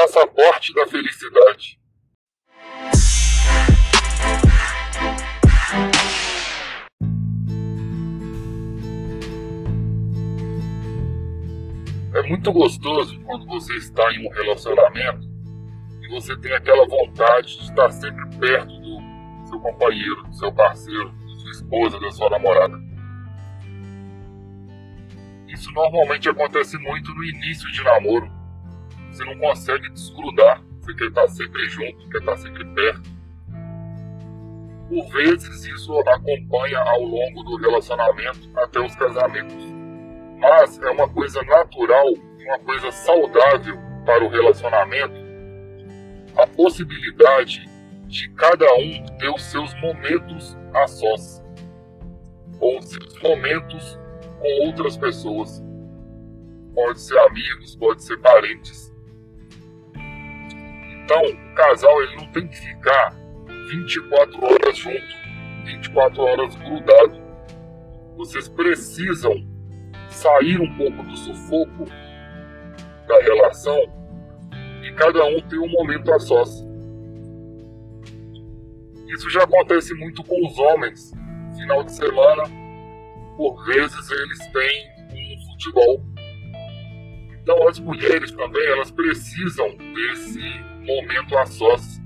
passaporte da felicidade. É muito gostoso quando você está em um relacionamento e você tem aquela vontade de estar sempre perto do seu companheiro, do seu parceiro, da sua esposa, da sua namorada. Isso normalmente acontece muito no início de namoro. Você não consegue desgrudar, você quer estar sempre junto, quer estar sempre perto. Por vezes isso acompanha ao longo do relacionamento até os casamentos. Mas é uma coisa natural, uma coisa saudável para o relacionamento a possibilidade de cada um ter os seus momentos a sós, ou seus momentos com outras pessoas. Pode ser amigos, pode ser parentes. Então, o casal ele não tem que ficar 24 horas junto, 24 horas grudado. Vocês precisam sair um pouco do sufoco da relação e cada um ter um momento a sós. Isso já acontece muito com os homens. Final de semana, por vezes eles têm um futebol. Então as mulheres também elas precisam desse momento a sós,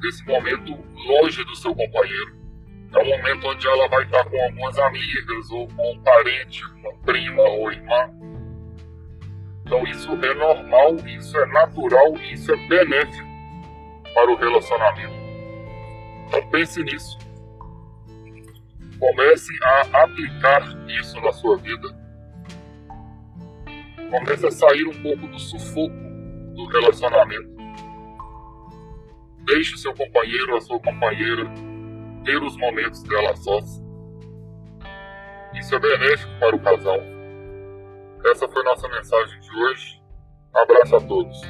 desse momento longe do seu companheiro. É um momento onde ela vai estar com algumas amigas ou com um parente, uma prima ou irmã. Então isso é normal, isso é natural e isso é benéfico para o relacionamento. Então pense nisso. Comece a aplicar isso na sua vida. Comece a sair um pouco do sufoco do relacionamento. Deixe seu companheiro, a sua companheira, ter os momentos dela sós. Isso é benéfico para o casal. Essa foi nossa mensagem de hoje. Abraço a todos.